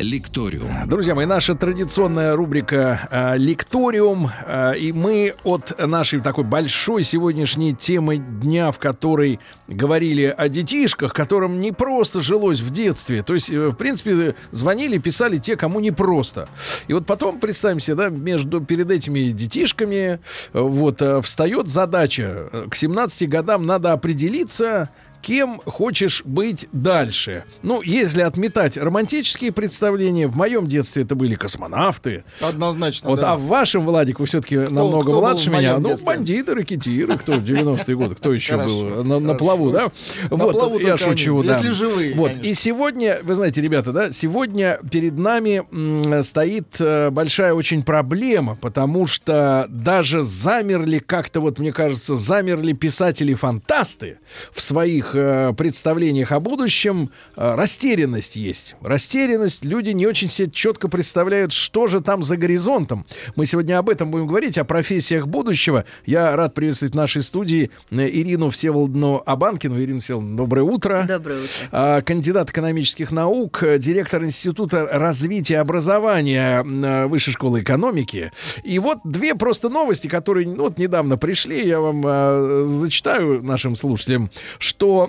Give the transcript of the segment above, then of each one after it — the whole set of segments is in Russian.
Лекториум. Друзья мои, наша традиционная рубрика э, Лекториум. Э, и мы от нашей такой большой сегодняшней темы дня, в которой говорили о детишках, которым не просто жилось в детстве. То есть, э, в принципе, звонили, писали те, кому не просто. И вот потом, представим себе, да, между, перед этими детишками э, вот, э, встает задача. Э, К 17 годам надо определиться, кем хочешь быть дальше. Ну, если отметать романтические представления, в моем детстве это были космонавты. Однозначно, Вот, да. а в вашем, Владик, вы все-таки намного кто младше меня. Ну, детстве? бандиты, ракетиры, кто в 90-е годы, кто еще Хорошо, был на, на плаву, да? На вот, плаву я только они, шучу, да. если живые, Вот, конечно. и сегодня, вы знаете, ребята, да, сегодня перед нами м, стоит э, большая очень проблема, потому что даже замерли как-то, вот мне кажется, замерли писатели-фантасты в своих э, представлениях о будущем. Э, растерянность есть. Растерянность. Люди не очень себе четко представляют, что же там за горизонтом. Мы сегодня об этом будем говорить, о профессиях будущего. Я рад приветствовать в нашей студии э, Ирину Всеволодовну Абанкину. Ирина Всеволодовна, доброе утро. Доброе утро. А, кандидат экономических наук, э, директор Института развития образования э, Высшей школы экономики. И вот две просто новости, которые ну, вот недавно пришли, я вам э, зачитаю нашим слушателям, что...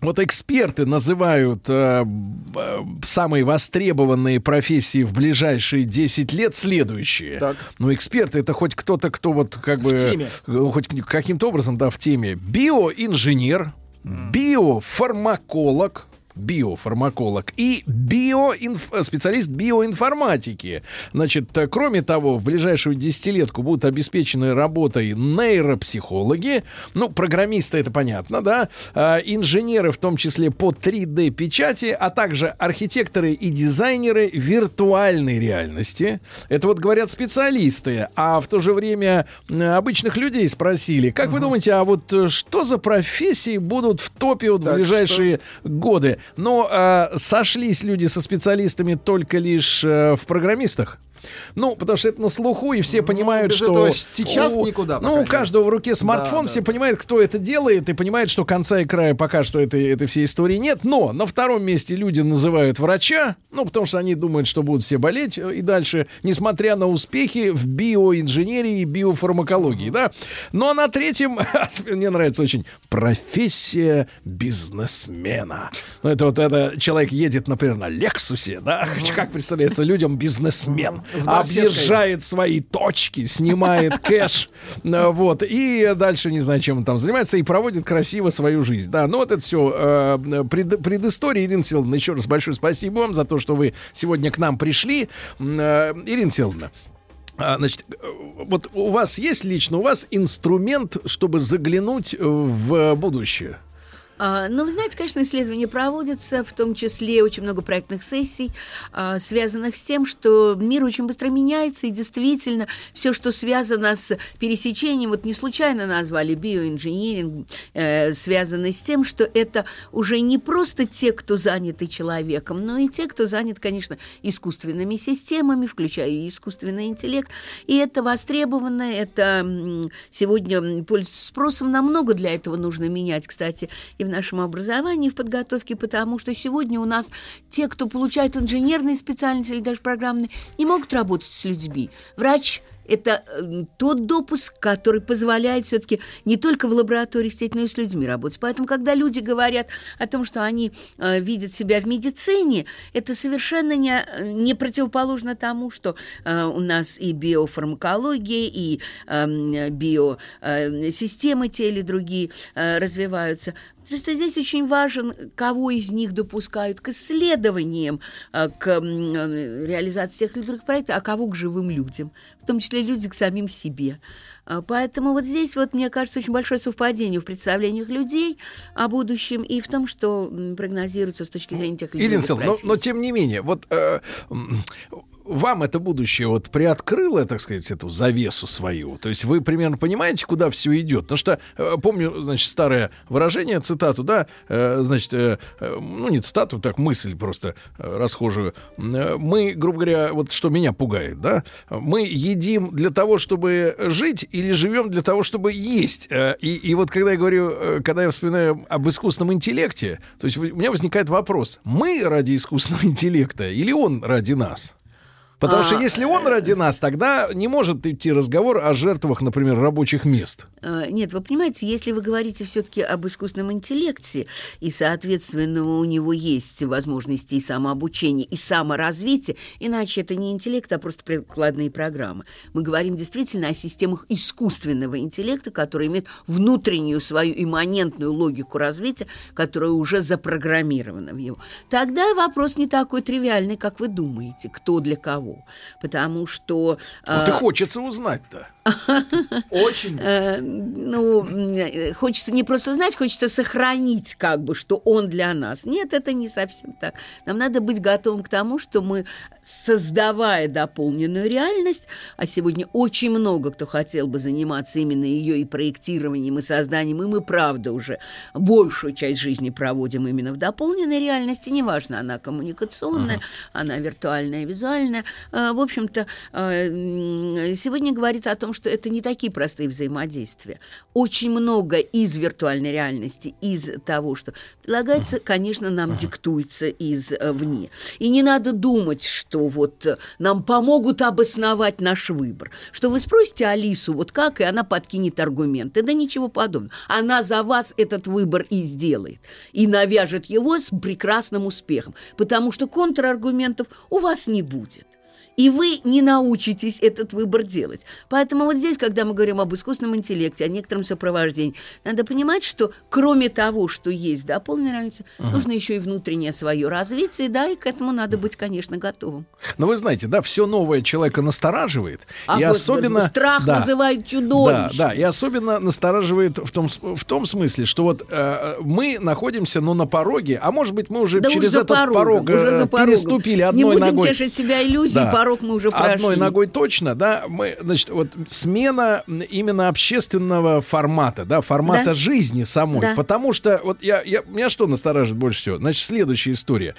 вот эксперты называют э, самые востребованные профессии в ближайшие 10 лет следующие. Так. Но эксперты это хоть кто-то, кто вот как бы... теме. э, Хоть каким-то образом, да, в теме. Биоинженер, биофармаколог, биофармаколог и биоинф... специалист биоинформатики. Значит, э, кроме того, в ближайшую десятилетку будут обеспечены работой нейропсихологи, ну, программисты, это понятно, да, а, инженеры, в том числе по 3D-печати, а также архитекторы и дизайнеры виртуальной реальности. Это вот говорят специалисты, а в то же время м, обычных людей спросили, как вы думаете, а вот э, что за профессии будут в топе вот в ближайшие годы? Но э, сошлись люди со специалистами только лишь э, в программистах. Ну, потому что это на слуху, и все понимают, без что... сейчас у- никуда, Ну, у каждого в руке смартфон, Да, все да. понимают, кто это делает, и понимают, что конца и края пока что этой, этой всей истории нет. Но на втором месте люди называют врача, ну, потому что они думают, что будут все болеть э, и дальше, несмотря на успехи в биоинженерии и биофармакологии, да. Ну, а на третьем, мне нравится очень, профессия бизнесмена. Ну, это вот это человек едет, например, на Лексусе, да, как представляется людям бизнесмен. Объезжает свои точки, снимает кэш, э, вот, и дальше не знаю, чем он там занимается, и проводит красиво свою жизнь. Да, ну вот это все пред, предыстория. Ирина Силовна, еще раз большое спасибо вам за то, что вы сегодня к нам пришли. Э, Ирина Силовна, Значит, э, вот у вас есть лично, у вас инструмент, чтобы заглянуть в будущее? А, Ну, вы знаете, конечно, исследования проводятся, в том числе очень много проектных сессий, а, связанных с тем, что мир очень быстро меняется, и действительно все, что связано с пересечением, вот не случайно назвали биоинжиниринг, э, связано с тем, что это уже не просто те, кто заняты человеком, но и те, кто занят, конечно, искусственными системами, включая и искусственный интеллект. И это востребовано, это сегодня пользуется спросом, намного для этого нужно менять, кстати, и в нашем образовании, в подготовке, потому что сегодня у нас те, кто получают инженерные специальности или даже программные, не могут работать с людьми. Врач это э, тот допуск, который позволяет все-таки не только в лаборатории сидеть, но и с людьми работать. Поэтому, когда люди говорят о том, что они э, видят себя в медицине, это совершенно не, не противоположно тому, что э, у нас и биофармакология, и э, биосистемы те или другие э, развиваются. Просто здесь очень важен, кого из них допускают к исследованиям, э, к э, реализации тех или других проектов, а кого к живым людям, в том числе люди к самим себе. А, Поэтому вот здесь, вот, мне кажется, очень большое совпадение в представлениях людей о будущем и в том, что прогнозируется с точки зрения тех или Ирина других Силовна, но, но тем не менее, вот э, вам это будущее вот приоткрыло, так сказать, эту завесу свою? То есть вы примерно понимаете, куда все идет? Потому что э, помню, значит, старое выражение, цитату, да, э, значит, э, ну не цитату, так мысль просто расхожую. Мы, грубо говоря, вот что меня пугает, да, мы едим для того, чтобы жить, или живем для того, чтобы есть. И, и вот когда я говорю, когда я вспоминаю об искусственном интеллекте, то есть у меня возникает вопрос: мы ради искусственного интеллекта или он ради нас? Потому а, что если он ради нас, тогда не может идти разговор о жертвах, например, рабочих мест. Э, нет, вы понимаете, если вы говорите все-таки об искусственном интеллекте, и, соответственно, у него есть возможности и самообучения, и саморазвития, иначе это не интеллект, а просто прикладные программы. Мы говорим действительно о системах искусственного интеллекта, которые имеют внутреннюю свою имманентную логику развития, которая уже запрограммирована в него. Тогда вопрос не такой тривиальный, как вы думаете, кто для кого. Потому что... Вот и а, хочется узнать-то. Очень. Э, ну, хочется не просто знать, хочется сохранить, как бы, что он для нас. Нет, это не совсем так. Нам надо быть готовым к тому, что мы, создавая дополненную реальность, а сегодня очень много кто хотел бы заниматься именно ее и проектированием, и созданием, и мы, правда, уже большую часть жизни проводим именно в дополненной реальности, неважно, она коммуникационная, uh-huh. она виртуальная, визуальная. Э, в общем-то, э, сегодня говорит о том, что это не такие простые взаимодействия. Очень много из виртуальной реальности, из того, что предлагается, конечно, нам диктуется извне. И не надо думать, что вот э, нам помогут обосновать наш выбор. Что вы спросите Алису, вот как, и она подкинет аргументы. Да ничего подобного. Она за вас этот выбор и сделает. И навяжет его с прекрасным успехом. Потому что контраргументов у вас не будет и вы не научитесь этот выбор делать. Поэтому вот здесь, когда мы говорим об искусственном интеллекте, о некотором сопровождении, надо понимать, что кроме того, что есть в дополненной реальности, uh-huh. нужно еще и внутреннее свое развитие, да, и к этому надо быть, конечно, готовым. Но вы знаете, да, все новое человека настораживает, а и вот, особенно страх да, вызывает чудовище. Да, да, и особенно настораживает в том в том смысле, что вот э, мы находимся, ну, на пороге, а может быть мы уже да через этот порогом, порог уже э, переступили одной ногой. Не будем ногой. тешить себя иллюзией, да порог мы уже прошли. Одной ногой точно, да. Мы, значит, вот смена именно общественного формата, да, формата да? жизни самой. Да. Потому что вот я, я, меня что настораживает больше всего? Значит, следующая история.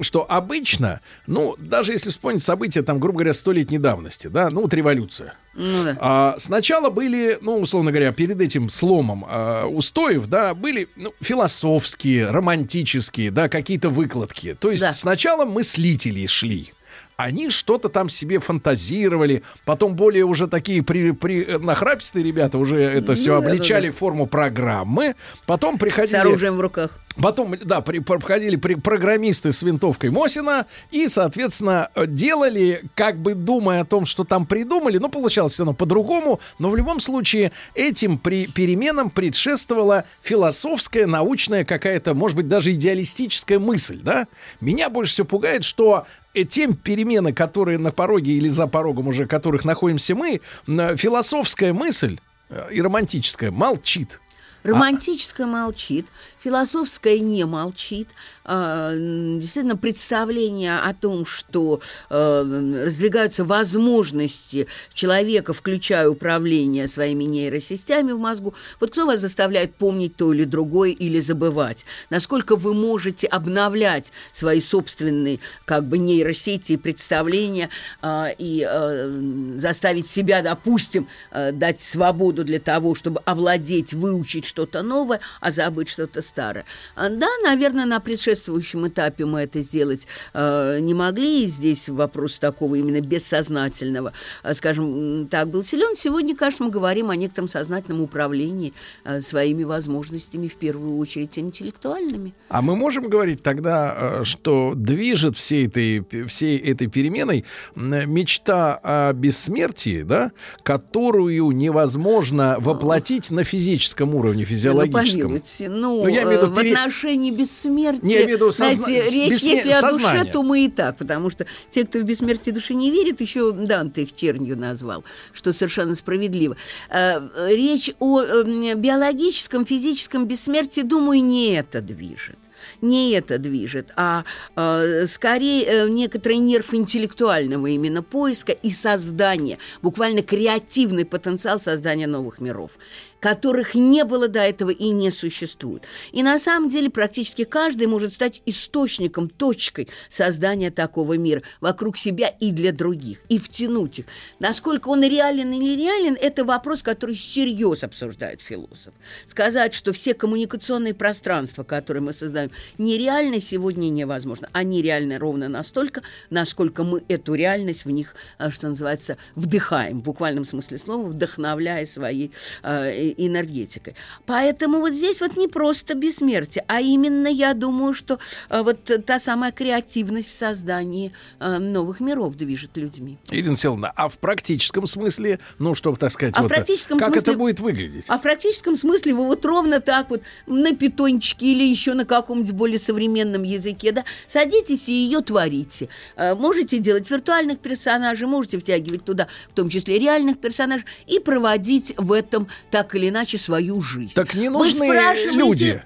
Что обычно, ну, даже если вспомнить события, там, грубо говоря, столетней давности, да, ну, вот революция. Ну, да. а, сначала были, ну, условно говоря, перед этим сломом а, устоев, да, были ну, философские, романтические, да, какие-то выкладки. То есть да. сначала мыслители шли они что-то там себе фантазировали, потом более уже такие при, при, э, нахрапистые ребята уже это все ну, обличали да, да. в форму программы, потом приходили... С оружием в руках. Потом, да, при, проходили при, программисты с винтовкой Мосина и, соответственно, делали, как бы думая о том, что там придумали, но получалось равно по-другому, но в любом случае этим при, переменам предшествовала философская, научная какая-то, может быть, даже идеалистическая мысль, да? Меня больше всего пугает, что э, тем перемены, которые на пороге или за порогом уже которых находимся мы, философская мысль э, и романтическая молчит. Романтическое а... молчит, философское не молчит. А, действительно, представление о том, что а, раздвигаются возможности человека, включая управление своими нейросистемами в мозгу. Вот кто вас заставляет помнить то или другое или забывать? Насколько вы можете обновлять свои собственные как бы нейросети и представления а, и заставить себя, допустим, дать свободу для того, чтобы овладеть, выучить что-то новое, а забыть что-то старое. А, да, наверное, на предшествующем этапе мы это сделать э, не могли. И здесь вопрос такого именно бессознательного, э, скажем, так был силен. Сегодня, конечно, мы говорим о некотором сознательном управлении э, своими возможностями, в первую очередь интеллектуальными. А мы можем говорить тогда, что движет всей этой, всей этой переменой мечта о бессмертии, да, которую невозможно воплотить на физическом уровне физиологическом. Ну, ну, ну я имею в, виду, в пере... отношении бессмертия, не, имею в виду созна... знаете, речь, бессмер... если о душе, то мы и так, потому что те, кто в бессмертие души не верит, еще Данте их чернью назвал, что совершенно справедливо. Э, речь о эм, биологическом, физическом бессмертии, думаю, не это движет. Не это движет, а э, скорее э, некоторый нерв интеллектуального именно поиска и создания, буквально креативный потенциал создания новых миров которых не было до этого и не существует. И на самом деле практически каждый может стать источником, точкой создания такого мира вокруг себя и для других, и втянуть их. Насколько он реален или нереален, это вопрос, который всерьез обсуждает философ. Сказать, что все коммуникационные пространства, которые мы создаем, нереальны сегодня невозможно. Они реальны ровно настолько, насколько мы эту реальность в них, э, что называется, вдыхаем, в буквальном смысле слова, вдохновляя своей э, энергетикой. Поэтому вот здесь вот не просто бессмертие, а именно, я думаю, что э, вот та самая креативность в создании э, новых миров движет людьми. Ирина Селовна, а в практическом смысле, ну, чтобы, так сказать, а вот, в практическом как смысле, это будет выглядеть? А в практическом смысле вы вот ровно так вот на питончике или еще на каком-нибудь более современном языке, да, садитесь и ее творите. Э, можете делать виртуальных персонажей, можете втягивать туда, в том числе реальных персонажей, и проводить в этом так или иначе свою жизнь. Так не нужны люди.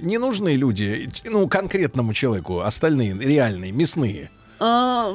Не нужны люди, ну, конкретному человеку, остальные реальные, мясные. А,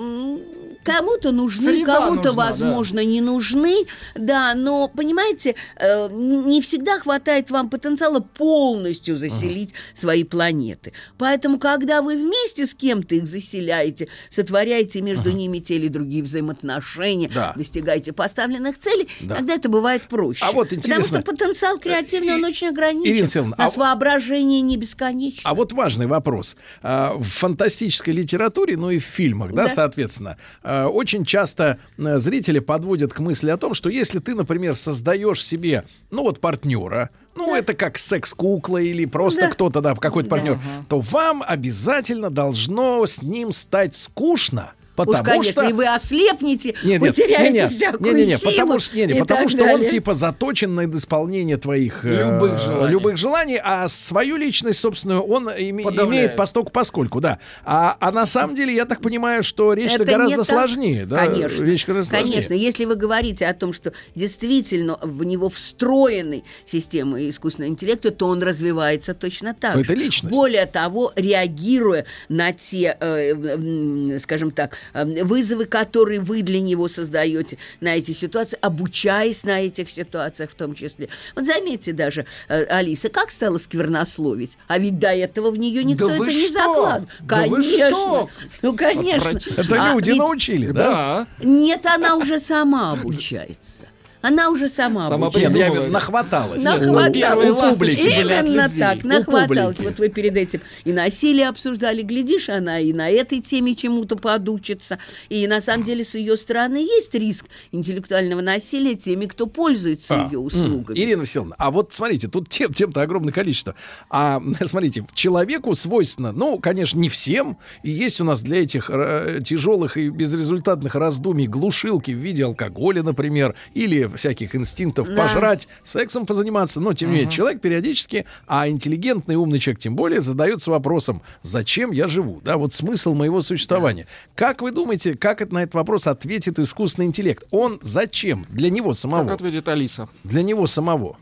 Кому-то нужны, кому-то, возможно, да. не нужны, да, но, понимаете, э, не всегда хватает вам потенциала полностью заселить uh-huh. свои планеты. Поэтому, когда вы вместе с кем-то их заселяете, сотворяете между uh-huh. ними те или другие взаимоотношения, да. достигаете поставленных целей, да. тогда это бывает проще. А вот интересно... Потому что потенциал креативный, он очень ограничен. Ирина а... воображение не бесконечно. А вот важный вопрос. А, в фантастической литературе, ну и в фильмах, да, да соответственно, Э, очень часто э, зрители подводят к мысли о том, что если ты, например, создаешь себе, ну вот партнера, ну да. это как секс-кукла или просто да. кто-то, да, какой-то партнер, да. то вам обязательно должно с ним стать скучно. Потому Уж, конечно, что... и вы ослепнете, нет, нет, потеряете нет, нет, всякую нет, нет, силу. Потому, что, нет, нет, потому что он типа заточен на исполнение твоих любых, э, желаний. любых желаний, а свою личность, собственно, он им, имеет постольку поскольку, да. А, а на самом деле, я так понимаю, что речь-то гораздо сложнее. Да? Конечно, Вещь гораздо конечно. Сложнее. Если вы говорите о том, что действительно в него встроены системы искусственного интеллекта, то он развивается точно так же. Это личность. Более того, реагируя на те, э, скажем так, вызовы, которые вы для него создаете на эти ситуации, обучаясь на этих ситуациях в том числе. Вот заметьте даже, э, Алиса, как стала сквернословить? А ведь до этого в нее никто да это не закладывал. Да конечно. Ну, конечно. Это люди а научили, да? Нет, она уже сама обучается. Она уже сама Сама Нет, я говорю, нахваталась. Нахваталась. У публики Именно так, нахваталась. Вот вы перед этим и насилие обсуждали. Глядишь, она и на этой теме чему-то подучится. И на самом деле с ее стороны есть риск интеллектуального насилия теми, кто пользуется а, ее услугами. Ирина Васильевна, а вот смотрите, тут тем, тем-то огромное количество. А смотрите, человеку свойственно, ну, конечно, не всем, и есть у нас для этих э, тяжелых и безрезультатных раздумий глушилки в виде алкоголя, например, или всяких инстинктов да. пожрать, сексом позаниматься, но тем не менее человек периодически, а интеллигентный умный человек тем более задается вопросом, зачем я живу, да, вот смысл моего существования. Да. Как вы думаете, как это на этот вопрос ответит искусственный интеллект? Он зачем? Для него самого. Как ответит Алиса? Для него самого.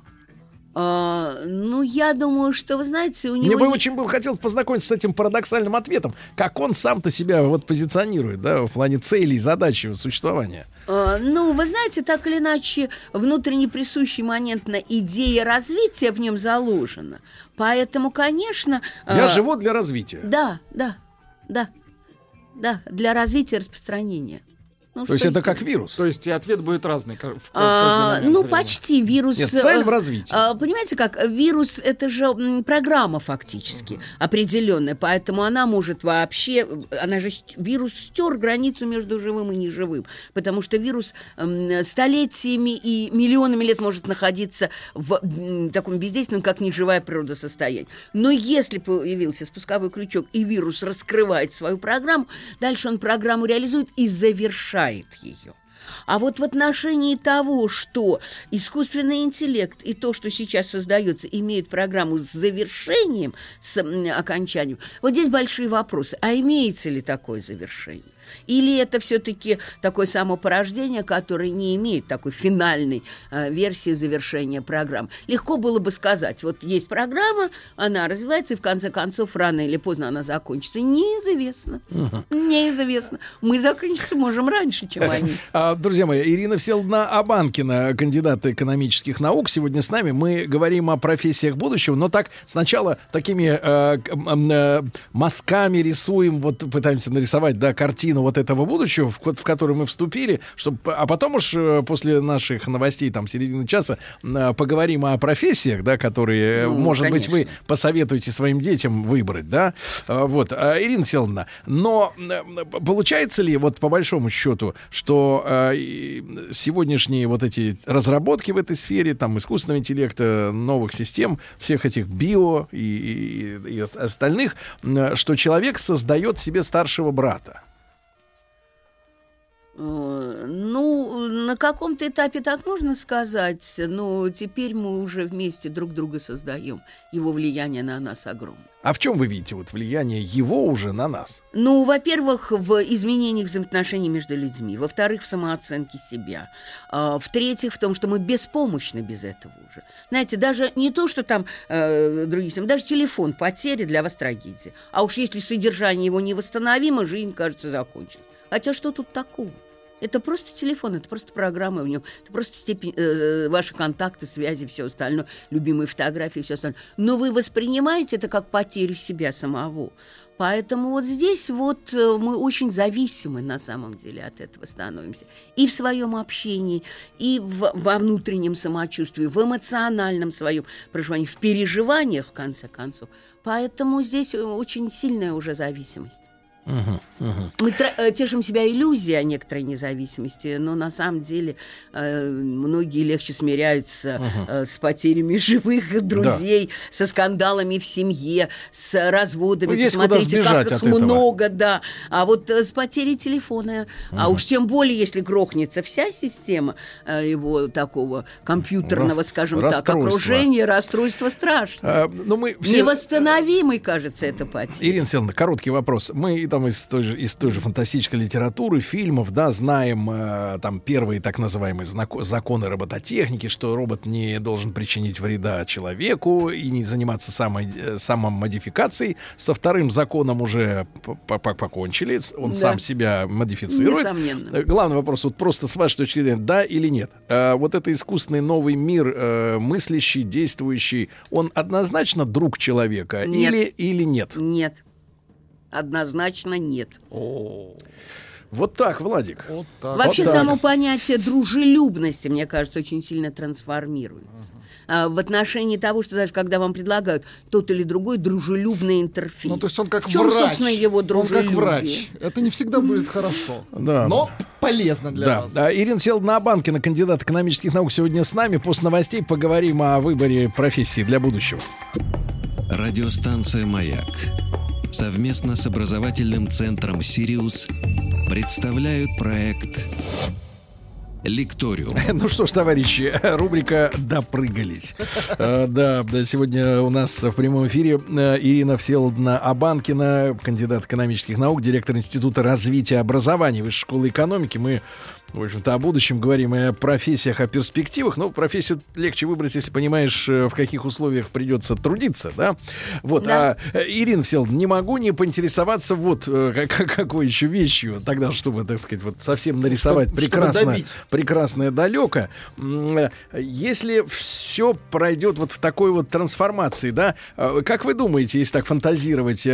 А, ну, я думаю, что, вы знаете, у него... Мне бы очень был хотел познакомиться с этим парадоксальным ответом, как он сам-то себя вот позиционирует, да, в плане целей, задачи существования. А, ну, вы знаете, так или иначе, внутренне присущий момент на идея развития в нем заложена. Поэтому, конечно... Я а... живу для развития. Да, да, да, да, для развития и распространения. Ну, То есть это как вирус? То есть и ответ будет разный. В, в а, ну, времени. почти. Вирус... Нет, цель в э, развитии. А, понимаете как? Вирус — это же программа фактически угу. определенная, поэтому она может вообще... Она же... Вирус стер границу между живым и неживым, потому что вирус столетиями и миллионами лет может находиться в таком бездейственном, как неживая природа состоянии. Но если появился спусковой крючок, и вирус раскрывает свою программу, дальше он программу реализует и завершает разрушает ее. А вот в отношении того, что искусственный интеллект и то, что сейчас создается, имеет программу с завершением, с окончанием, вот здесь большие вопросы. А имеется ли такое завершение? Или это все-таки такое самопорождение, которое не имеет такой финальной э, версии завершения программ? Легко было бы сказать, вот есть программа, она развивается, и в конце концов, рано или поздно она закончится. Неизвестно. Неизвестно. Мы закончиться можем раньше, чем они. А, Друзья мои, Ирина Всеволодна Абанкина, кандидат экономических наук, сегодня с нами. Мы говорим о профессиях будущего, но так сначала такими э, э, мазками рисуем, вот пытаемся нарисовать, да, картину вот этого будущего, в, в который мы вступили, чтобы, а потом уж э, после наших новостей, там, середины часа, э, поговорим о профессиях, да, которые, э, Ну, может быть, вы конечно. посоветуете своим детям выбрать, да? Вот, Ирина Селовна, но получается ли, вот по большому счету, что сегодняшние вот эти разработки в этой сфере, там, искусственного интеллекта, новых систем, всех этих био и, и- и ос- остальных, что человек создает себе старшего брата? Э, Ну, на каком-то этапе так можно сказать, но теперь мы уже вместе друг друга создаем. Его влияние на нас огромно. А в чем вы видите вот влияние его уже на нас? Ну, во-первых, в изменениях взаимоотношений между людьми. Во-вторых, в самооценке себя. А, В-третьих, в том, что мы беспомощны без этого уже. Знаете, даже не то, что там э, другие даже телефон потери для вас трагедия. А уж если содержание его невосстановимо, жизнь, кажется, закончилась. Хотя что тут такого? Это просто телефон, это просто программа в нем, это просто степень, э, ваши контакты, связи, все остальное, любимые фотографии, все остальное. Но вы воспринимаете это как потерю себя самого. Поэтому вот здесь вот э, мы очень зависимы на самом деле от этого становимся. И в своем общении, и в- во внутреннем самочувствии, в эмоциональном своем проживании, в переживаниях, в конце концов. Поэтому здесь э, очень сильная уже зависимость. Мы э, тешим себя иллюзией о некоторой независимости, но на самом деле э, многие легче смиряются э, с потерями живых друзей, со скандалами в семье, с разводами. Ну, есть Посмотрите, как их этого. много, да. А вот э, с потерей телефона, а уж тем более, если грохнется вся система э, его такого компьютерного, Рас- скажем так, окружения, расстройство страшное. А, ну, мы все... Невосстановимый, кажется, это потеря. Ирина Селовна, короткий вопрос. Мы там из той, же, из той же фантастической литературы, фильмов, да, знаем э, там первые так называемые законы робототехники, что робот не должен причинить вреда человеку и не заниматься самой, э, самомодификацией. Со вторым законом уже покончили, он Да. сам себя модифицирует. Несомненно. Э, Главный вопрос, вот просто с вашей точки зрения, да или нет? Э, вот это искусственный новый мир, э, мыслящий, действующий, он однозначно друг человека Нет. или, или нет? Нет. Однозначно нет. Вот так, Владик. Вот так. Вообще Вот так. само понятие дружелюбности, мне кажется, очень сильно трансформируется. А, в отношении того, что даже когда вам предлагают тот или другой дружелюбный интерфейс. Ну, то есть он как В чем, врач. собственно, его Он как дружелюбие? врач. Это не всегда будет хорошо. Да. Но полезно для Да, вас. да. Ирина Селдна Абанкина, кандидат экономических наук, сегодня с нами. После новостей поговорим о выборе профессии для будущего. Радиостанция «Маяк» совместно с образовательным центром «Сириус» представляют проект «Лекториум». Ну что ж, товарищи, рубрика «Допрыгались». Э, Да, да, сегодня у нас в прямом эфире э, Ирина Всеволодовна Абанкина, кандидат экономических наук, директор Института развития образования Высшей школы экономики. Мы, в общем-то, о будущем говорим и о профессиях, о перспективах. Но профессию легче выбрать, если понимаешь, э, в каких условиях придется трудиться, да? Вот, Да. а, э, Ирина Всеволодовна, не могу не поинтересоваться вот э, как- какой еще вещью, тогда, чтобы, так сказать, вот совсем нарисовать Чтоб- чтобы прекрасно добить. прекрасное далеко. Если все пройдет вот в такой вот трансформации, да, как вы думаете, если так фантазировать,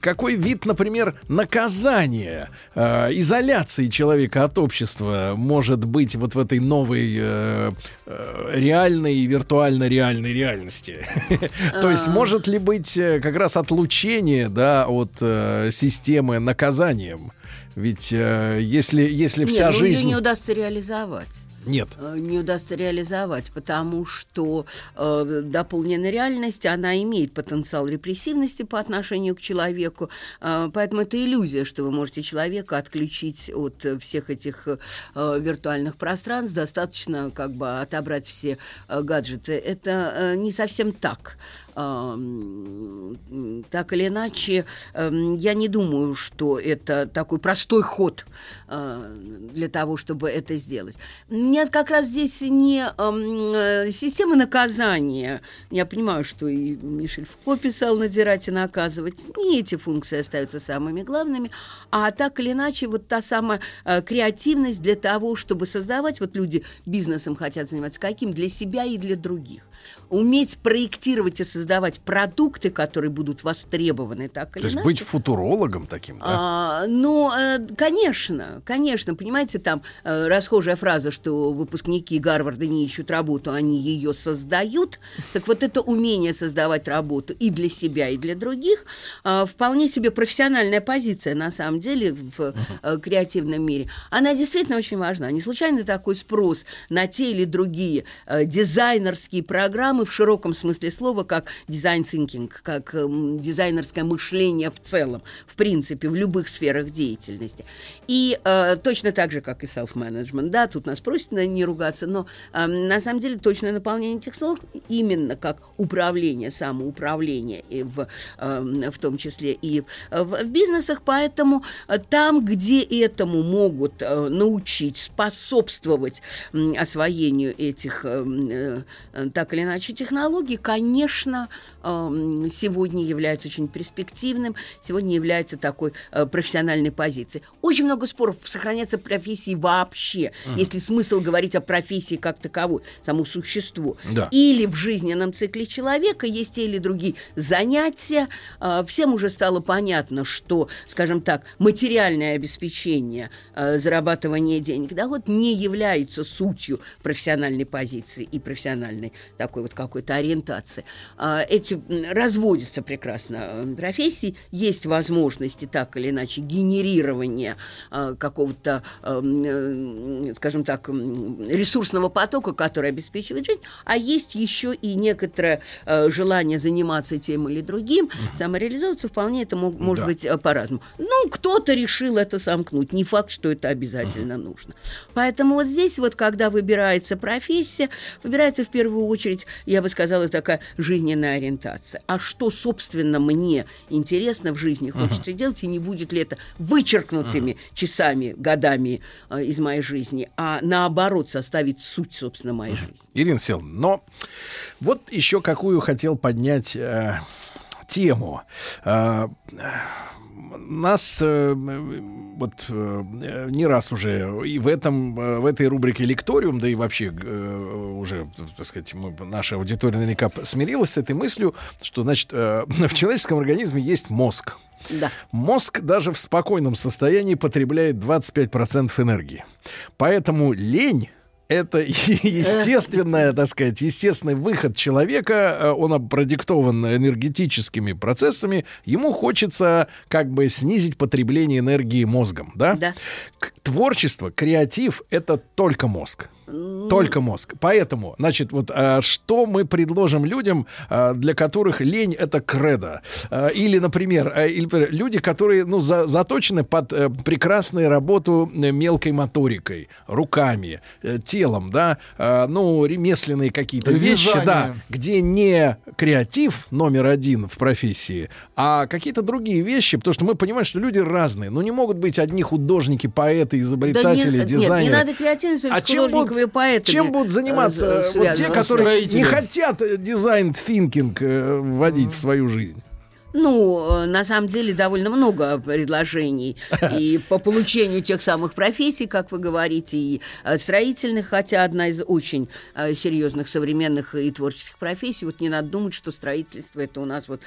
какой вид, например, наказания, изоляции человека от общества может быть вот в этой новой э, э, реальной и виртуально реальной реальности? То есть может ли быть э, как раз отлучение, да, от э, системы наказанием? Ведь э, если, если Нет, вся ну, жизнь... не удастся реализовать. Нет. Э, не удастся реализовать, потому что э, дополненная реальность, она имеет потенциал репрессивности по отношению к человеку, э, поэтому это иллюзия, что вы можете человека отключить от всех этих э, виртуальных пространств, достаточно как бы отобрать все э, гаджеты. Это э, не совсем так. Так или иначе, я не думаю, что это такой простой ход э, для того, чтобы это сделать. Нет, как раз здесь не система наказания. Я понимаю, что и Мишель Фуко писал «надирать и наказывать». Не эти функции остаются самыми главными, а так или иначе вот та самая э, креативность для того, чтобы создавать, вот люди бизнесом хотят заниматься, каким? Для себя и для других уметь проектировать и создавать продукты, которые будут востребованы так или То есть иначе. быть футурологом таким, да? А, ну, э, конечно, конечно, понимаете, там э, расхожая фраза, что выпускники Гарварда не ищут работу, они ее создают. Так вот это умение создавать работу и для себя, и для других э, вполне себе профессиональная позиция на самом деле в э, креативном мире. Она действительно очень важна. Не случайно такой спрос на те или другие дизайнерские программы в широком смысле слова, как дизайн thinking, как э, м, дизайнерское мышление в целом, в принципе, в любых сферах деятельности. И э, точно так же, как и self-management, да, тут нас просят на- не ругаться, но э, на самом деле точное наполнение этих слов именно как управление, самоуправление, и в, э, в том числе и в, в бизнесах, поэтому э, там, где этому могут э, научить, способствовать м, освоению этих э, э, так или иначе технологий, конечно, эм, сегодня является очень перспективным, сегодня является такой э, профессиональной позицией. Очень много споров, сохраняться профессии вообще, если смысл говорить о профессии как таковой, саму существу. Да. Или в жизненном цикле человека есть те или другие занятия. Э, Всем уже стало понятно, что, скажем так, материальное обеспечение, э, зарабатывание денег, да, вот не является сутью профессиональной позиции и профессиональной такой вот какой-то ориентации. А, Эти разводятся прекрасно профессии, есть возможности так или иначе генерирования а, какого-то, эм, э, скажем так, ресурсного потока, который обеспечивает жизнь, а есть еще и некоторое желание заниматься тем или другим, самореализовываться, вполне это мог- может Да. быть э, по-разному. Ну, кто-то решил это сомкнуть, не факт, что это обязательно нужно. Поэтому вот здесь вот, когда выбирается профессия, выбирается в первую очередь, я бы сказала, такая жизненная ориентация. А что, собственно, мне интересно в жизни, хочется делать, и не будет ли это вычеркнутыми часами, годами э, из моей жизни, а наоборот составить суть, собственно, моей жизни. Ирина Силовна, но вот еще какую хотел поднять э, тему. Э, нас э, вот э, не раз уже и в этом э, в этой рубрике лекториум, да и вообще э, уже, так сказать, мы, наша аудитория наверняка смирилась с этой мыслью, что значит э, в человеческом организме есть мозг. Да. Мозг даже в спокойном состоянии потребляет 25% энергии. Поэтому лень это естественная, так сказать, естественный выход человека, э, он продиктован энергетическими процессами, ему хочется как бы снизить потребление энергии мозгом, да? Да. Творчество, креатив — это только мозг. Только мозг. Поэтому, значит, вот а, что мы предложим людям, а, для которых лень это кредо? А, Или, например, или, люди, которые ну, за- заточены под прекрасную работу мелкой моторикой, руками, телом, да, ну, ремесленные какие-то вещи, да, где не креатив номер один в профессии, а какие-то другие вещи, потому что мы понимаем, что люди разные. Ну, не могут быть одни художники, поэты, изобретатели, нет, дизайнеры. не надо креативность А чем будут, и поэтами, чем будут заниматься э, э, вот те, которые не хотят э, design thinking э, вводить в свою жизнь? Ну, э, на самом деле довольно много предложений и по получению тех самых профессий, как вы говорите, и э, строительных, хотя одна из очень э, серьезных современных и творческих профессий. Вот не надо думать, что строительство это у нас вот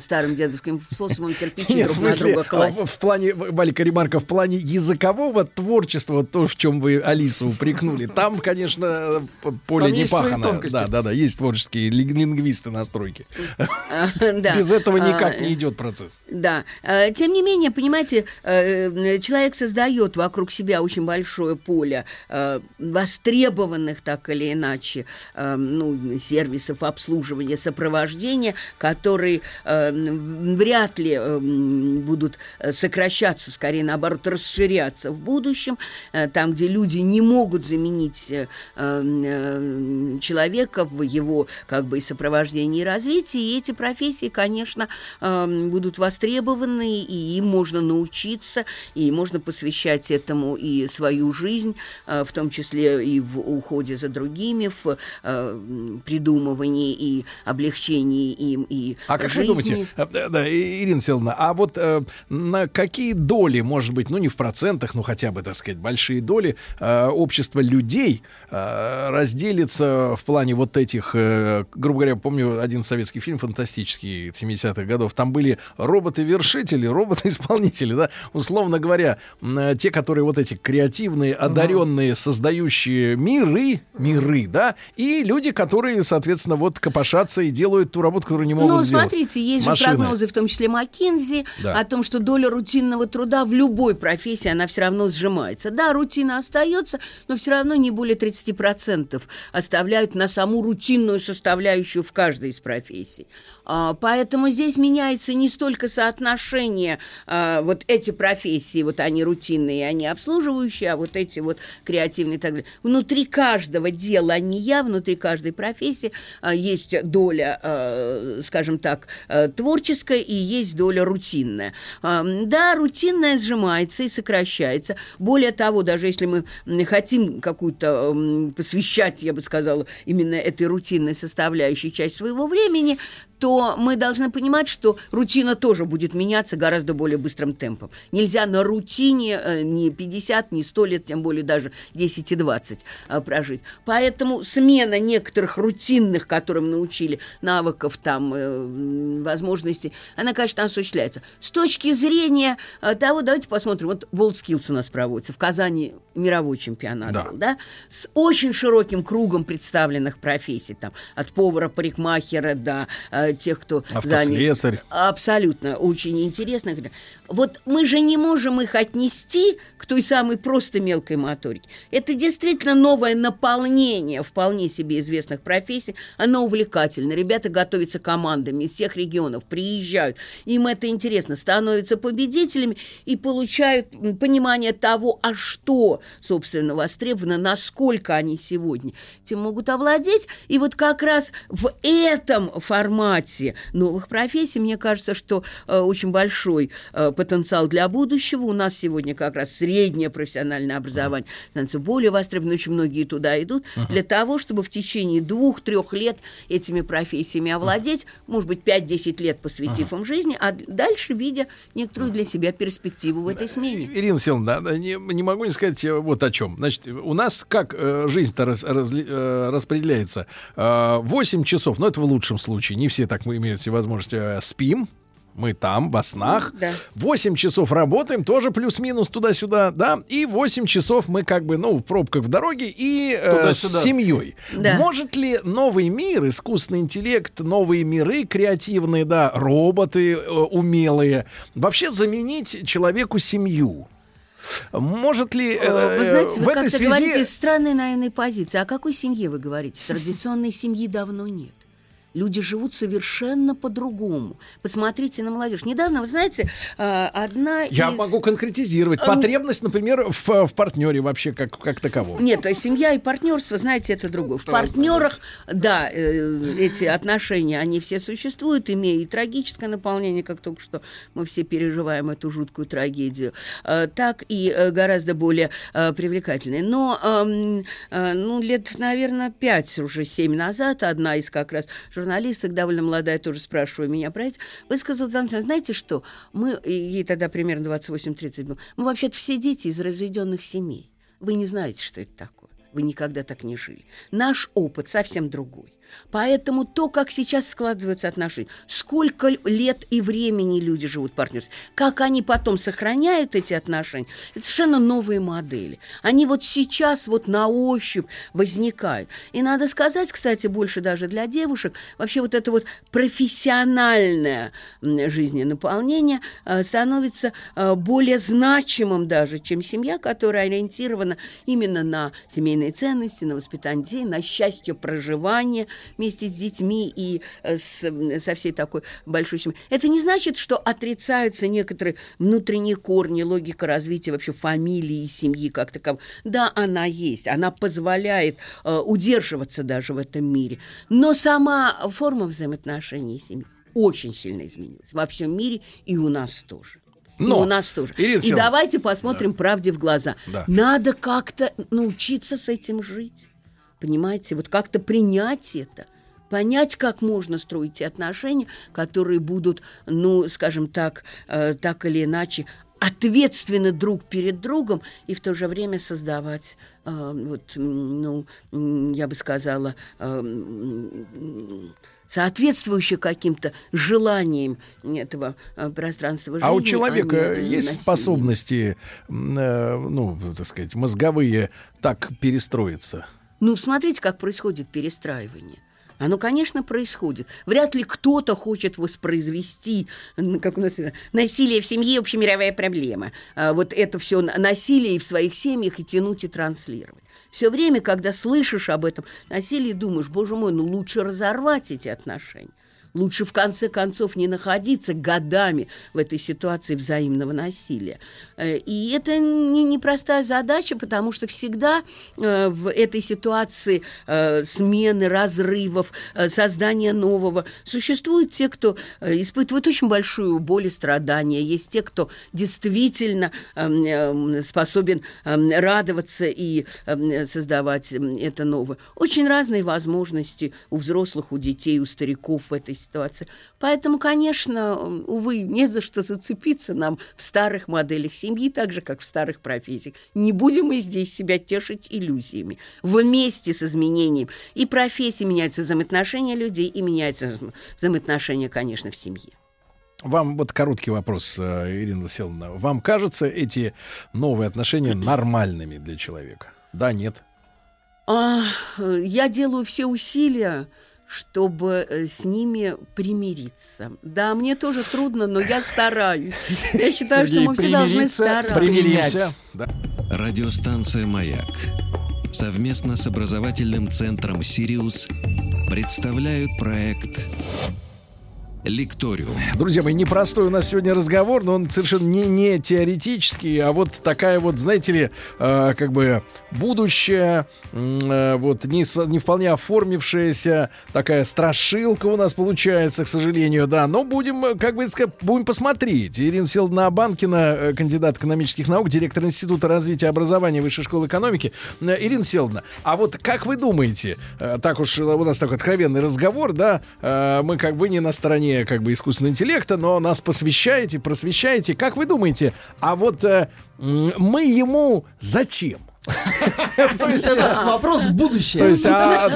старым дедовским способом кирпичи Нет, в друг на смысле, друга класть. а, в плане, Валика Ремарка, в плане языкового творчества, вот то, в чем вы Алису упрекнули, там, конечно, поле Там не пахано. Да, да, да, есть творческие ли- лингвисты на стройке. Да. Без этого никак А, не идет процесс. Да. Э, Тем не менее, понимаете, э, человек создает вокруг себя очень большое поле э, востребованных так или иначе э, ну, сервисов обслуживания, сопровождения, которые э, вряд ли э, будут э, сокращаться, скорее наоборот, расширяться в будущем, э, там, где люди не могут заменить э, э, человека в его как бы и сопровождении и развитии, и эти профессии, конечно, э, будут востребованы, и им можно научиться, и можно посвящать этому и свою жизнь, э, в том числе и в уходе за другими, в э, придумывании и облегчении им и А как жизни. вы думаете, э, да, да, Ирина Селовна, а вот на какие доли, может быть, ну не в процентах, ну хотя бы, так сказать, большие доли общества людей разделится в плане вот этих, грубо говоря, помню один советский фильм фантастический 70-х годов, там были роботы-вершители, роботы-исполнители, да, условно говоря, э, те, которые вот эти креативные, одаренные, создающие миры, миры, да, и люди, которые, соответственно, вот копошатся и делают ту работу, которую не могут Ну, сделать. смотрите, есть Машины. же прогнозы, в том числе Маккинзи, Да. о том, что доля рутинного труда в любой профессии, она все равно сжимается. Да, рутина остается, но все равно не более 30% оставляют на саму рутинную составляющую в каждой из профессий. А, поэтому здесь меняется не столько соотношение а, вот эти профессии, вот они рутинные, они обслуживающие, а вот эти вот креативные и так далее. Внутри каждого дела, а не я, внутри каждой профессии есть доля, скажем так, творческая и есть доля рутинная. Да, рутинная сжимается и сокращается. Более того, даже если мы хотим какую-то посвящать, я бы сказала, именно этой рутинной составляющей часть своего времени, то мы должны понимать, что рутина тоже будет меняться гораздо более быстрым темпом. Нельзя на рутине э, ни 50, ни 100 лет, тем более даже 10 и 20 э, прожить. Поэтому смена некоторых рутинных, которым научили, навыков, там, э, возможностей, она, конечно, осуществляется. С точки зрения того, давайте посмотрим, вот WorldSkills у нас проводится, в Казани мировой чемпионат Да. был, да, с очень широким кругом представленных профессий, там, от повара, парикмахера до э, тех, кто Автослесарь. занят. Абсолютно, очень интересных. Вот мы же не можем их отнести к той самой просто мелкой моторике. Это действительно новое наполнение вполне себе известных профессий. Оно увлекательно. Ребята готовятся командами из всех регионов, приезжают. Им это интересно, становятся победителями и получают понимание того, а что, собственно, востребовано, насколько они сегодня этим могут овладеть. И вот как раз в этом формате новых профессий, мне кажется, что э, очень большой э, потенциал для будущего. У нас сегодня как раз среднее профессиональное образование становится более востребованным, очень многие туда идут, для того, чтобы в течение двух-трех лет этими профессиями овладеть, может быть, 5-10 лет посвятив им жизни, а дальше видя некоторую для себя перспективу в этой смене. Ирина Селовна, да, не, не могу не сказать э, вот о чем. Значит, у нас как э, жизнь-то раз- разли- э, распределяется? Э, 8 часов, ну это в лучшем случае, не все так мы имеют все возможности, э, спим, мы там, во снах. Да. 8 часов работаем, тоже плюс-минус туда-сюда, да. И 8 часов мы как бы, ну, в пробках в дороге и э, с семьей. Да. Может ли новый мир, искусственный интеллект, новые миры креативные, да, роботы э, умелые, вообще заменить человеку семью? Может ли э, Э, Вы знаете, в вы этой как-то связи... говорите из странной, наверное, позиции. О какой семье вы говорите? Традиционной семьи давно нет. Люди живут совершенно по-другому. Посмотрите на молодежь. Недавно, вы знаете, э, одна Я из... могу конкретизировать. Потребность, например, в, в партнере вообще как, как таковом. Нет, а семья и партнерство, знаете, это другое. В партнерах, да, э, эти отношения, они все существуют, имея и трагическое наполнение, как только что мы все переживаем эту жуткую трагедию, э, так и э, гораздо более привлекательные. Но, эм, ну, лет, наверное, пять, уже семь назад, одна из как раз журналисток, довольно молодая, тоже спрашивая меня про это, высказала, знаете что, мы, ей тогда примерно 28-30 было, мы вообще-то все дети из разведенных семей. Вы не знаете, что это такое. Вы никогда так не жили. Наш опыт совсем другой. Поэтому то, как сейчас складываются отношения, сколько лет и времени люди живут партнерством, как они потом сохраняют эти отношения, это совершенно новые модели. Они вот сейчас вот на ощупь возникают. И надо сказать, кстати, больше даже для девушек, вообще вот это вот профессиональное жизненное наполнение э, становится э, более значимым даже, чем семья, которая ориентирована именно на семейные ценности, на воспитание детей, на счастье проживания вместе с детьми и э, с, со всей такой большой семьей. Это не значит, что отрицаются некоторые внутренние корни, логика развития вообще фамилии и семьи как таковой. Да, она есть, она позволяет э, удерживаться даже в этом мире. Но сама форма взаимоотношений семьи очень сильно изменилась во всем мире и у нас тоже. Но, и у нас тоже. Ирина и давайте посмотрим да. правде в глаза. Да. Надо как-то научиться с этим жить. Понимаете, вот как-то принять это понять, как можно строить те отношения, которые будут, ну, скажем так, э, так или иначе ответственны друг перед другом и в то же время создавать, э, вот, ну, я бы сказала, э, соответствующее каким-то желаниям этого э, пространства жизни. А у человека а есть насилия. способности, э, ну, так сказать, мозговые так перестроиться? Ну, смотрите, как происходит перестраивание. Оно, конечно, происходит. Вряд ли кто-то хочет воспроизвести, как у нас насилие в семье общемировая проблема. А вот это все насилие в своих семьях и тянуть и транслировать. Все время, когда слышишь об этом насилии, думаешь, боже мой, ну лучше разорвать эти отношения. Лучше в конце концов не находиться годами в этой ситуации взаимного насилия. Э, и это не непростая задача, потому что всегда э, в этой ситуации э, смены, разрывов, создания нового существуют те, кто испытывает очень большую боль и страдания. Есть те, кто действительно эм, способен эм, радоваться и эм, создавать это новое. Очень разные возможности у взрослых, у детей, у стариков в этой ситуации. Поэтому, конечно, увы, не за что зацепиться нам в старых моделях семьи, так же, как в старых профессиях. Не будем мы здесь себя тешить иллюзиями. Вместе с изменением и профессии меняются взаимоотношения людей, и меняются взаимоотношения, конечно, в семье. Вам вот короткий вопрос, э, Ирина Васильевна. Вам кажутся эти новые отношения нормальными для человека? Да, нет? А, я делаю все усилия, чтобы э, с ними примириться. Да, мне тоже трудно, но я стараюсь. Я считаю, что мы все должны стараться. Примиримся. Радиостанция «Маяк» совместно с образовательным центром «Сириус» представляют проект Лекториум. Друзья мои, непростой у нас сегодня разговор, но он совершенно не, не теоретический, а вот такая вот, знаете ли, э, как бы будущее, э, вот не, не вполне оформившаяся такая страшилка у нас получается, к сожалению, да, но будем, как бы сказать, будем посмотреть. Ирина Селдна Банкина, э, кандидат экономических наук, директор Института развития образования Высшей школы экономики. Э, Ирина Селдна, а вот как вы думаете, э, так уж у нас такой откровенный разговор, да, э, мы как бы не на стороне как бы искусственного интеллекта, но нас посвящаете, просвещаете. Как вы думаете, а вот э, мы ему зачем? То есть это вопрос в будущее. То есть, а,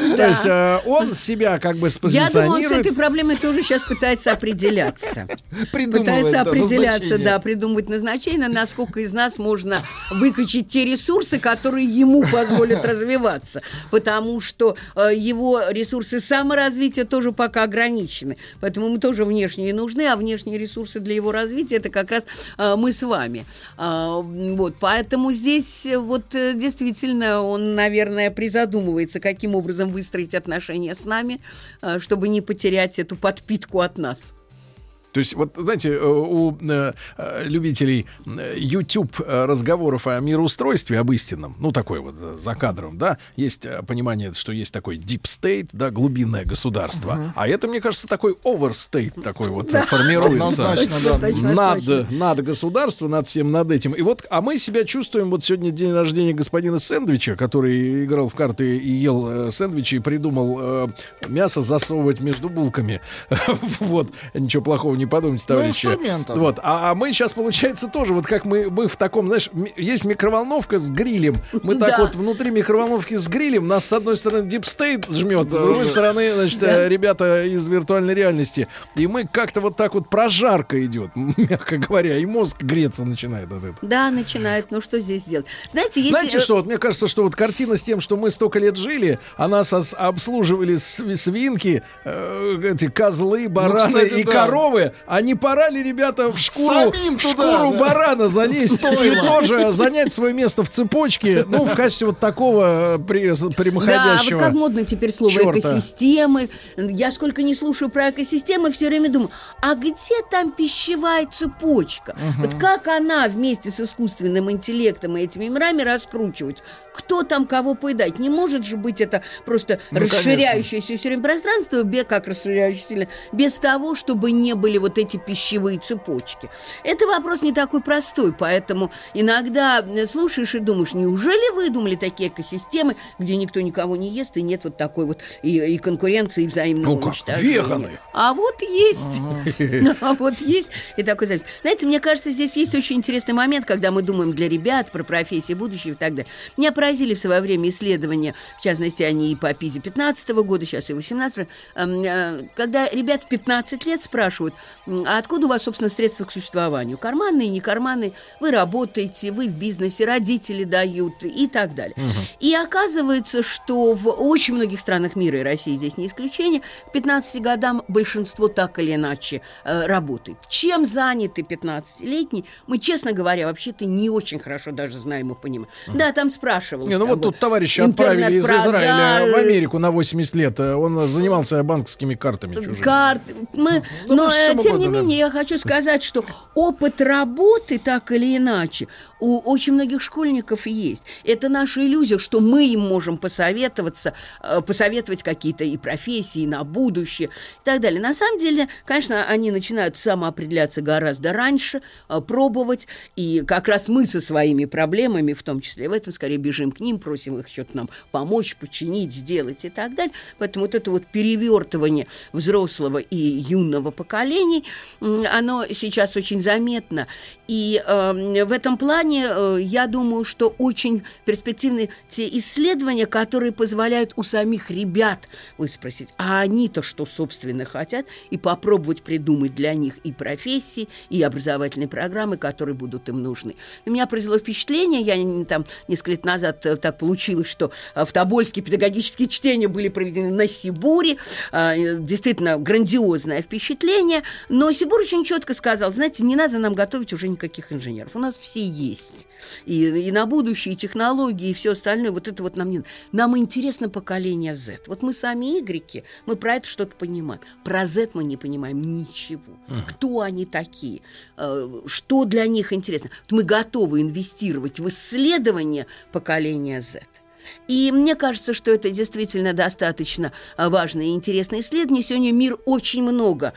а, он себя как бы Я думаю, с этой проблемой тоже сейчас пытается определяться. Пытается определяться, да, придумывать назначение, насколько из нас можно выкачать те ресурсы, которые ему позволят развиваться. Потому что э, его ресурсы саморазвития тоже пока ограничены. Поэтому мы тоже внешние нужны, а внешние ресурсы для его развития это как раз э, мы с вами. А, вот, поэтому здесь вот действительно он, наверное, призадумывается, каким образом выстроить отношения с нами, э, чтобы не потерять эту подпитку от нас. То есть, вот, знаете, э, у э, любителей YouTube разговоров о мироустройстве, об истинном, ну, такой вот за кадром, да, есть понимание, что есть такой deep state, да, глубинное государство. Uh-huh. А это, мне кажется, такой overstate такой вот да. формируется. Точно, да. Над, над государством, над всем над этим. И вот, а мы себя чувствуем, вот сегодня день рождения господина Сэндвича, который играл в карты и ел сэндвичи и придумал э, мясо засовывать между булками. вот, ничего плохого не подумайте, Ну, товарищи. инструментом. Вот, а, а мы сейчас, получается, тоже, вот как мы, мы в таком, знаешь, есть микроволновка с грилем. Мы так Да. вот внутри микроволновки с грилем, нас с одной стороны deep state жмет, с Да, другой да. стороны, значит, Да. э, ребята из виртуальной реальности. И мы как-то вот так вот прожарка идет, мягко говоря, и мозг греться начинает от этого. Да, начинает. Ну что здесь делать? Знаете, если... Знаете что, вот мне кажется, что вот картина с тем, что мы столько лет жили, а нас обслуживали св- свинки, э, эти козлы, бараны Ну, кстати, и да. коровы, а не пора ли, ребята, в шкуру, Самим в туда, шкуру да. барана залезть и тоже занять свое место в цепочке, ну, в качестве вот такого э, при- Да, вот прямоходящего. как модно теперь слово чёрта. экосистемы. Я сколько не слушаю про экосистемы, все время думаю, а где там пищевая цепочка? Вот как она вместе с искусственным интеллектом и этими мирами раскручивать? Кто там кого поедать? Не может же быть это просто Ну, расширяющееся все время пространство, как расширяющееся, без того, чтобы не были вот эти пищевые цепочки. Это вопрос не такой простой, поэтому иногда э, слушаешь и думаешь, неужели выдумали такие экосистемы, где никто никого не ест, и нет вот такой вот и, и конкуренции, и взаимного Ну как, уничтожения. веганы. А вот есть. А вот есть и такой завис. Знаете, мне кажется, здесь есть очень интересный момент, когда мы думаем для ребят про профессии будущего и так далее. Меня поразили в свое время исследования, в частности, они и по ПИЗе 15 года, сейчас и 18 когда ребят в 15 лет спрашивают, «М, а откуда у вас, собственно, средства к существованию? Карманные, не карманные? Вы работаете, вы в бизнесе, родители дают и так далее. И оказывается, что в очень многих странах мира, и Россия здесь не исключение, к 15 годам большинство так или иначе э, работает. Чем заняты 15-летние, мы, честно говоря, вообще-то не очень хорошо даже знаем и понимаем. Да, там спрашивалось. Не, ну там вот тут товарища отправили из Израиля в Америку на 80 лет. Э, Он занимался банковскими картами чужими. Карт. Мы, Ну, но, ну, тем не менее, я хочу сказать, что опыт работы, так или иначе, у очень многих школьников есть. Это наша иллюзия, что мы им можем посоветоваться, э, посоветовать какие-то и профессии на будущее и так далее. На самом деле, конечно, они начинают самоопределяться гораздо раньше, э, пробовать, и как раз мы со своими проблемами, в том числе в этом, скорее бежим к ним, просим их что-то нам помочь, починить, сделать и так далее. Поэтому вот это вот перевертывание взрослого и юного поколений, м, оно сейчас очень заметно. И э, в этом плане э, я думаю, что очень перспективны те исследования, которые позволяют у самих ребят выспросить, а они-то что, собственно, хотят, и попробовать придумать для них и профессии, и образовательные программы, которые будут им нужны. На меня произвело впечатление, я там несколько лет назад э, так получилось, что э, в Тобольске педагогические чтения были проведены на Сибуре, э, действительно грандиозное впечатление, но Сибур очень четко сказал, знаете, не надо нам готовить уже никаких инженеров, у нас все есть. И, и на будущее, и технологии, и все остальное, вот это вот нам не надо. Нам интересно поколение Z. Вот мы сами игреки, мы про это что-то понимаем. Про Z мы не понимаем ничего. Кто они такие? Э, Что для них интересно? Мы готовы инвестировать в исследование поколения Z. И мне кажется, что это действительно достаточно а, важное и интересное исследование. Сегодня мир очень много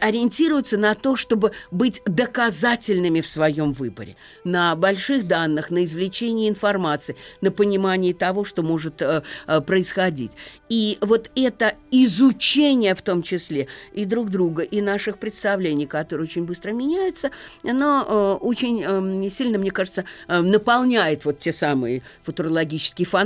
ориентируется на то, чтобы быть доказательными в своем выборе. На больших данных, на извлечении информации, на понимании того, что может э, э, происходить. И вот это изучение в том числе и друг друга, и наших представлений, которые очень быстро меняются, оно э, очень э, сильно, мне кажется, наполняет вот те самые футурологические фантазии,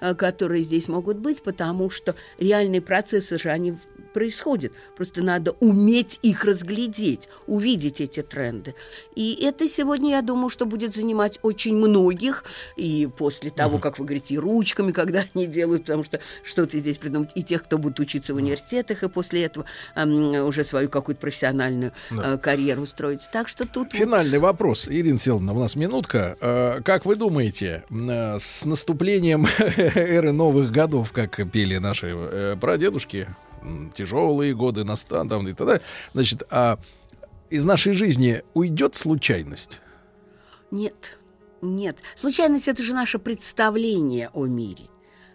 э, которые здесь могут быть, потому что реальные процессы же, они происходят. Просто надо уметь их разглядеть, увидеть эти тренды. И это сегодня, я думаю, что будет занимать очень многих. И после того, как вы говорите, и ручками, когда они делают, потому что что-то здесь придумать, и тех, кто будет учиться в университетах, и после этого эм, уже свою какую-то профессиональную э, карьеру строить. Так что тут... вот- Финальный вопрос, Ирина Селовна, у нас минутка. Э, Как вы думаете, э, с наступлением эры новых годов, как пели наши э, прадедушки, тяжелые годы настанут и так далее, значит, а из нашей жизни уйдет случайность? Нет, нет. Случайность – это же наше представление о мире.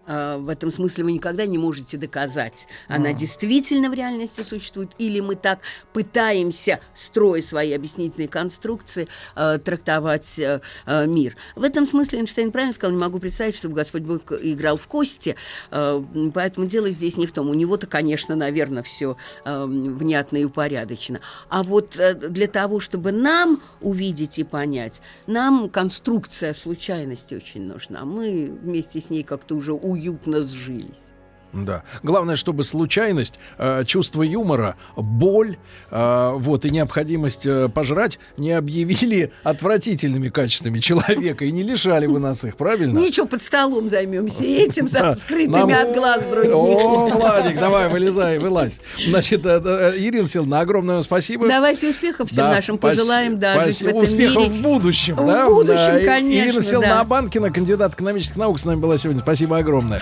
А, в этом смысле вы никогда не можете доказать, она а. действительно в реальности существует, или мы так пытаемся, строя свои объяснительные конструкции, а, трактовать мир. В этом смысле Эйнштейн правильно сказал, не могу представить, чтобы Господь Бог играл в кости, поэтому дело здесь не в том. У него-то, конечно, наверное, все внятно и упорядочено. А вот э, для того, чтобы нам увидеть и понять, нам конструкция случайности очень нужна. Мы вместе с ней как-то уже уютно сжились. Да. Главное, чтобы случайность, э, чувство юмора, боль, э, вот и необходимость э, пожрать не объявили отвратительными качествами человека и не лишали бы нас их, правильно? Ничего, под столом займемся этим, да. скрытыми от глаз других. О, Владик, давай, вылезай, вылазь. Значит, э, э, Ирина Силовна, огромное спасибо. Давайте успехов всем нашим пожелаем, да, жить в этом успехов в будущем, да? В будущем, конечно, Ирина Силовна. Абанкина, кандидат экономических наук, с нами была сегодня. Спасибо огромное.